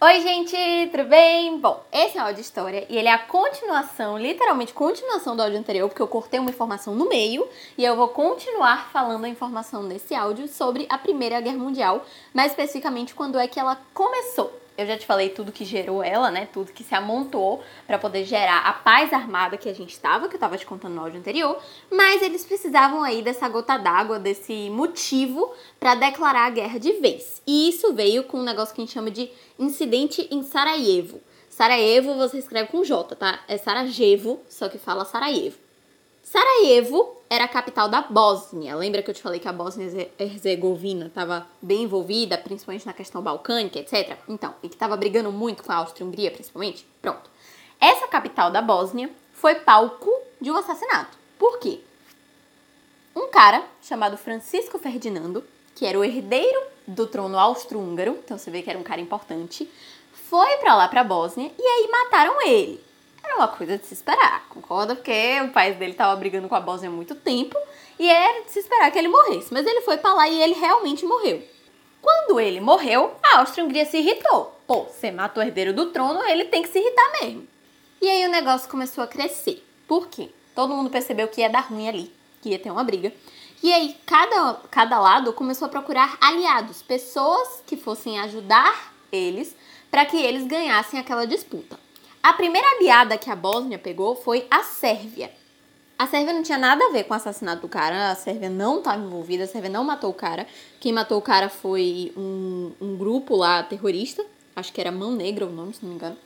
Oi, gente, tudo bem? Bom, esse é o áudio história e ele é a continuação, literalmente continuação do áudio anterior, porque eu cortei uma informação no meio e eu vou continuar falando a informação nesse áudio sobre a Primeira Guerra Mundial, mais especificamente quando é que ela começou. Eu já te falei tudo que gerou ela, né? Tudo que se amontou para poder gerar a paz armada que a gente estava, que eu estava te contando no áudio anterior, mas eles precisavam aí dessa gota d'água, desse motivo para declarar a guerra de vez. E isso veio com um negócio que a gente chama de incidente em Sarajevo. Sarajevo você escreve com J, tá? É Sarajevo, só que fala Sarajevo. Sarajevo era a capital da Bósnia. Lembra que eu te falei que a Bósnia-Herzegovina estava bem envolvida, principalmente na questão balcânica, etc? Então, e que estava brigando muito com a Áustria-Hungria, principalmente? Pronto. Essa capital da Bósnia foi palco de um assassinato. Por quê? Um cara chamado Francisco Ferdinando, que era o herdeiro do trono austro-húngaro, então você vê que era um cara importante, foi para lá, para a Bósnia, e aí mataram ele uma coisa de se esperar, concorda? Porque o país dele estava brigando com a Bósnia há muito tempo e era de se esperar que ele morresse. Mas ele foi para lá e ele realmente morreu. Quando ele morreu, a Áustria-Hungria se irritou. Pô, você matou o herdeiro do trono, ele tem que se irritar mesmo. E aí o negócio começou a crescer. Por quê? Todo mundo percebeu que ia dar ruim ali, que ia ter uma briga. E aí cada, cada lado começou a procurar aliados, pessoas que fossem ajudar eles para que eles ganhassem aquela disputa. A primeira aliada que a Bósnia pegou foi a Sérvia. A Sérvia não tinha nada a ver com o assassinato do cara, a Sérvia não estava envolvida, a Sérvia não matou o cara. Quem matou o cara foi um, um grupo lá terrorista, acho que era Mão Negra o nome, se não me engano.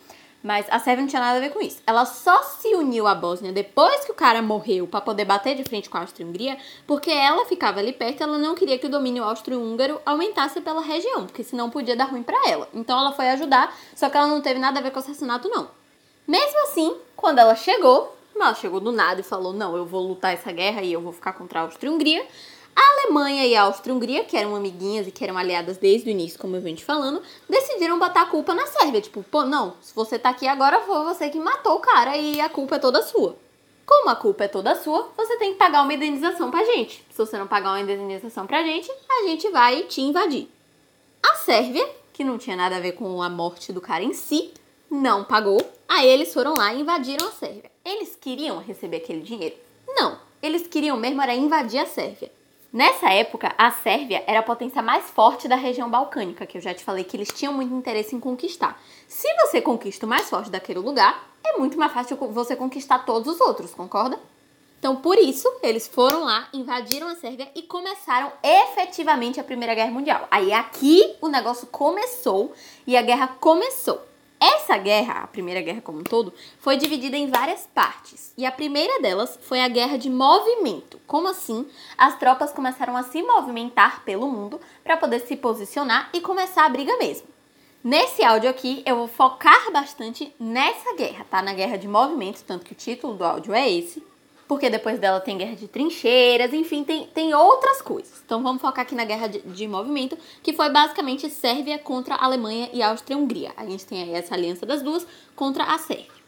Mas a Sérvia não tinha nada a ver com isso. Ela só se uniu à Bósnia depois que o cara morreu para poder bater de frente com a Áustria-Hungria, porque ela ficava ali perto ela não queria que o domínio austro-húngaro aumentasse pela região, porque senão podia dar ruim para ela. Então ela foi ajudar, só que ela não teve nada a ver com o assassinato, não. Mesmo assim, quando ela chegou, ela chegou do nada e falou: Não, eu vou lutar essa guerra e eu vou ficar contra a Áustria-Hungria. A Alemanha e a Áustria-Hungria, que eram amiguinhas e que eram aliadas desde o início, como eu venho te falando, decidiram botar a culpa na Sérvia. Tipo, pô, não, se você tá aqui agora, foi você que matou o cara e a culpa é toda sua. Como a culpa é toda sua, você tem que pagar uma indenização pra gente. Se você não pagar uma indenização pra gente, a gente vai te invadir. A Sérvia, que não tinha nada a ver com a morte do cara em si, não pagou. Aí eles foram lá e invadiram a Sérvia. Eles queriam receber aquele dinheiro? Não. Eles queriam mesmo era invadir a Sérvia. Nessa época, a Sérvia era a potência mais forte da região balcânica, que eu já te falei que eles tinham muito interesse em conquistar. Se você conquista o mais forte daquele lugar, é muito mais fácil você conquistar todos os outros, concorda? Então, por isso, eles foram lá, invadiram a Sérvia e começaram efetivamente a Primeira Guerra Mundial. Aí aqui o negócio começou e a guerra começou. Essa guerra, a Primeira Guerra como um todo, foi dividida em várias partes. E a primeira delas foi a guerra de movimento. Como assim? As tropas começaram a se movimentar pelo mundo para poder se posicionar e começar a briga mesmo. Nesse áudio aqui, eu vou focar bastante nessa guerra, tá? Na guerra de movimento, tanto que o título do áudio é esse porque depois dela tem guerra de trincheiras, enfim, tem, tem outras coisas. Então vamos focar aqui na guerra de, de movimento, que foi basicamente Sérvia contra a Alemanha e Áustria-Hungria. A gente tem aí essa aliança das duas contra a Sérvia.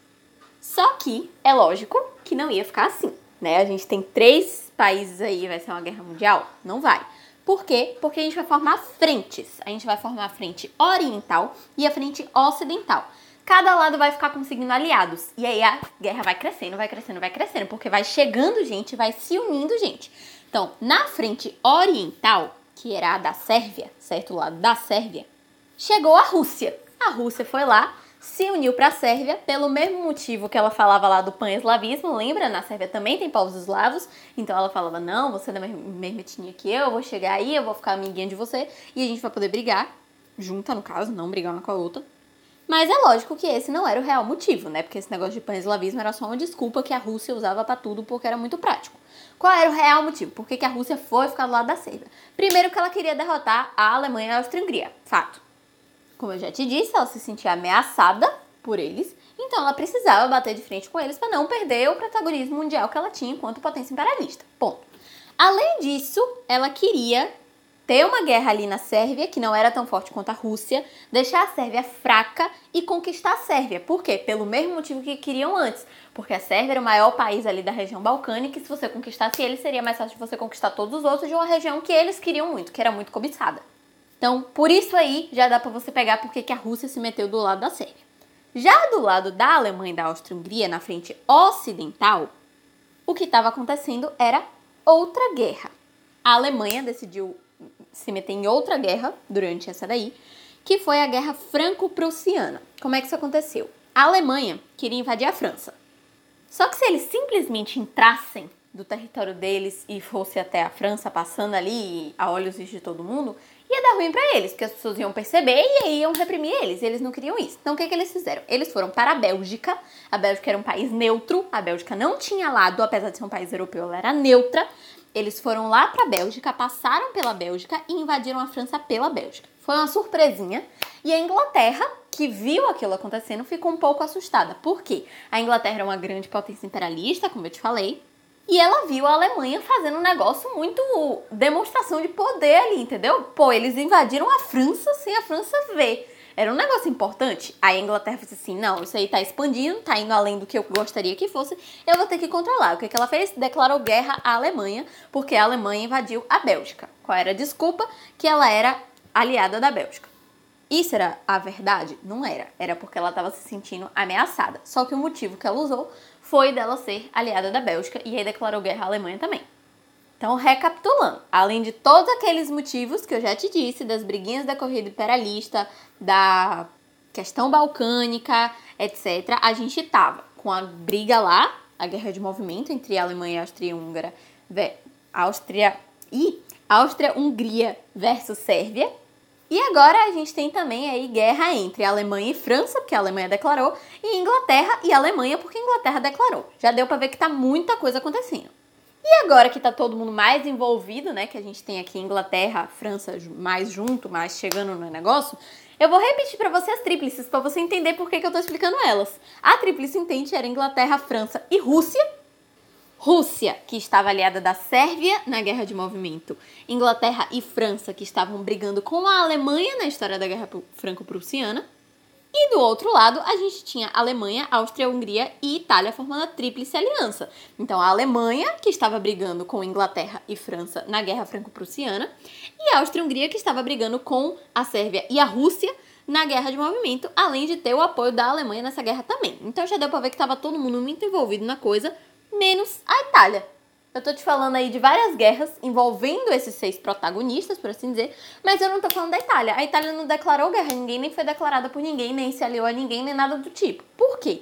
Só que é lógico que não ia ficar assim, né? A gente tem três países aí, vai ser uma guerra mundial? Não vai. Por quê? Porque a gente vai formar frentes. A gente vai formar a frente oriental e a frente ocidental cada lado vai ficar conseguindo aliados. E aí a guerra vai crescendo, vai crescendo, vai crescendo, porque vai chegando gente, vai se unindo gente. Então, na frente oriental, que era a da Sérvia, certo? O lado da Sérvia, chegou a Rússia. A Rússia foi lá, se uniu para a Sérvia pelo mesmo motivo que ela falava lá do pan-eslavismo, lembra? Na Sérvia também tem povos eslavos, então ela falava: "Não, você é da mesma etnia que eu, eu vou chegar aí, eu vou ficar amiguinha de você e a gente vai poder brigar junta no caso, não brigar uma com a outra". Mas é lógico que esse não era o real motivo, né? Porque esse negócio de pan-eslavismo era só uma desculpa que a Rússia usava para tudo porque era muito prático. Qual era o real motivo? Por que, a Rússia foi ficar do lado da Sérvia? Primeiro que ela queria derrotar a Alemanha e a Áustria-Hungria. Fato. Como eu já te disse, ela se sentia ameaçada por eles, então ela precisava bater de frente com eles para não perder o protagonismo mundial que ela tinha enquanto potência imperialista. Ponto. Além disso, ela queria ter uma guerra ali na Sérvia, que não era tão forte quanto a Rússia, deixar a Sérvia fraca e conquistar a Sérvia. Por quê? Pelo mesmo motivo que queriam antes. Porque a Sérvia era o maior país ali da região balcânica e se você conquistasse ele, seria mais fácil de você conquistar todos os outros de uma região que eles queriam muito, que era muito cobiçada. Então, por isso aí já dá para você pegar porque que a Rússia se meteu do lado da Sérvia. Já do lado da Alemanha e da Áustria-Hungria, na frente ocidental, o que estava acontecendo era outra guerra. A Alemanha decidiu se meter em outra guerra durante essa daí, que foi a Guerra Franco-Prussiana. Como é que isso aconteceu? A Alemanha queria invadir a França. Só que se eles simplesmente entrassem do território deles e fosse até a França, passando ali a olhos de todo mundo, ia dar ruim para eles, porque as pessoas iam perceber e iam reprimir eles. Eles não queriam isso. Então o que, que eles fizeram? Eles foram para a Bélgica. A Bélgica era um país neutro. A Bélgica não tinha lado, apesar de ser um país europeu, ela era neutra. Eles foram lá para a Bélgica, passaram pela Bélgica e invadiram a França pela Bélgica. Foi uma surpresinha. E a Inglaterra, que viu aquilo acontecendo, ficou um pouco assustada. Por quê? A Inglaterra é uma grande potência imperialista, como eu te falei. E ela viu a Alemanha fazendo um negócio muito demonstração de poder ali, entendeu? Pô, eles invadiram a França sem a França ver. Era um negócio importante. Aí a Inglaterra disse assim: não, isso aí tá expandindo, tá indo além do que eu gostaria que fosse, eu vou ter que controlar. O que, que ela fez? Declarou guerra à Alemanha, porque a Alemanha invadiu a Bélgica. Qual era a desculpa? Que ela era aliada da Bélgica. Isso era a verdade? Não era. Era porque ela estava se sentindo ameaçada. Só que o motivo que ela usou foi dela ser aliada da Bélgica e aí declarou guerra à Alemanha também. Então, recapitulando, além de todos aqueles motivos que eu já te disse, das briguinhas da corrida imperialista, da questão balcânica, etc., a gente tava com a briga lá, a guerra de movimento entre a Alemanha e a Áustria-Húngara, Áustria e Áustria-Hungria versus Sérvia, e agora a gente tem também aí guerra entre Alemanha e França, porque a Alemanha declarou, e Inglaterra e Alemanha, porque a Inglaterra declarou. Já deu para ver que tá muita coisa acontecendo. E agora que tá todo mundo mais envolvido, né, que a gente tem aqui Inglaterra, França mais junto, mais chegando no negócio, eu vou repetir para você as tríplices para você entender por que, que eu tô explicando elas. A tríplice intente era Inglaterra, França e Rússia, Rússia, que estava aliada da Sérvia na Guerra de Movimento, Inglaterra e França, que estavam brigando com a Alemanha na história da Guerra Franco-Prussiana. E do outro lado, a gente tinha Alemanha, Áustria, Hungria e Itália formando a Tríplice Aliança. Então, a Alemanha, que estava brigando com Inglaterra e França na Guerra Franco-Prussiana, e a Áustria e Hungria, que estava brigando com a Sérvia e a Rússia na Guerra de Movimento, além de ter o apoio da Alemanha nessa guerra também. Então, já deu para ver que estava todo mundo muito envolvido na coisa, menos a Itália. Eu tô te falando aí de várias guerras envolvendo esses seis protagonistas, por assim dizer, mas eu não tô falando da Itália. A Itália não declarou guerra a ninguém, nem foi declarada por ninguém, nem se aliou a ninguém, nem nada do tipo. Por quê?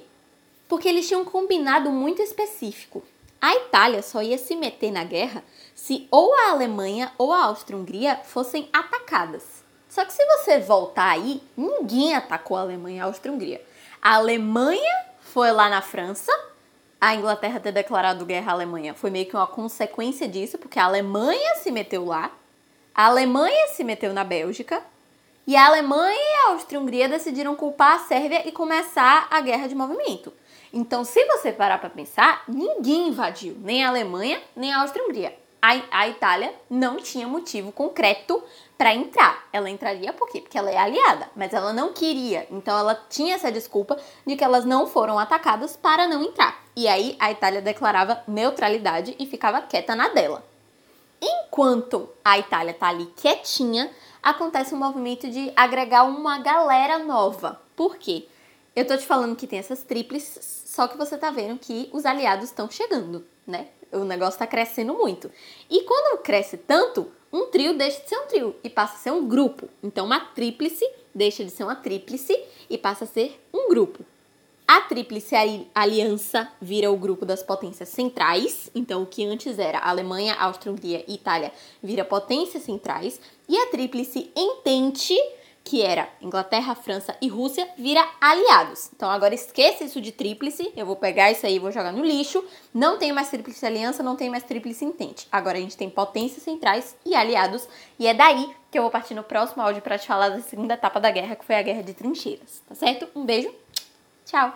Porque eles tinham um combinado muito específico. A Itália só ia se meter na guerra se ou a Alemanha ou a Áustria-Hungria fossem atacadas. Só que se você voltar aí, ninguém atacou a Alemanha e a Áustria-Hungria. A Alemanha foi lá na França, a Inglaterra ter declarado guerra à Alemanha foi meio que uma consequência disso, porque a Alemanha se meteu lá, a Alemanha se meteu na Bélgica, e a Alemanha e a Áustria-Hungria decidiram culpar a Sérvia e começar a guerra de movimento. Então, se você parar para pensar, ninguém invadiu, nem a Alemanha, nem a Áustria-Hungria a, a Itália não tinha motivo concreto para entrar. Ela entraria por quê? Porque ela é aliada, mas ela não queria. Então ela tinha essa desculpa de que elas não foram atacadas para não entrar. E aí a Itália declarava neutralidade e ficava quieta na dela. Enquanto a Itália tá ali quietinha, acontece um movimento de agregar uma galera nova. Por quê? Eu tô te falando que tem essas tríplices, só que você tá vendo que os aliados estão chegando, né? o negócio está crescendo muito. E quando cresce tanto, um trio deixa de ser um trio e passa a ser um grupo. Então, uma tríplice deixa de ser uma tríplice e passa a ser um grupo. A tríplice aliança vira o grupo das potências centrais. Então, o que antes era Alemanha, Áustria-Hungria e Itália vira potências centrais. E a tríplice entente que era Inglaterra, França e Rússia, vira aliados. Então agora esqueça isso de tríplice, eu vou pegar isso aí e vou jogar no lixo. Não tem mais tríplice aliança, não tem mais tríplice entente. Agora a gente tem potências centrais e aliados, e é daí que eu vou partir no próximo áudio para te falar da segunda etapa da guerra, que foi a guerra de trincheiras, tá certo? Um beijo, tchau!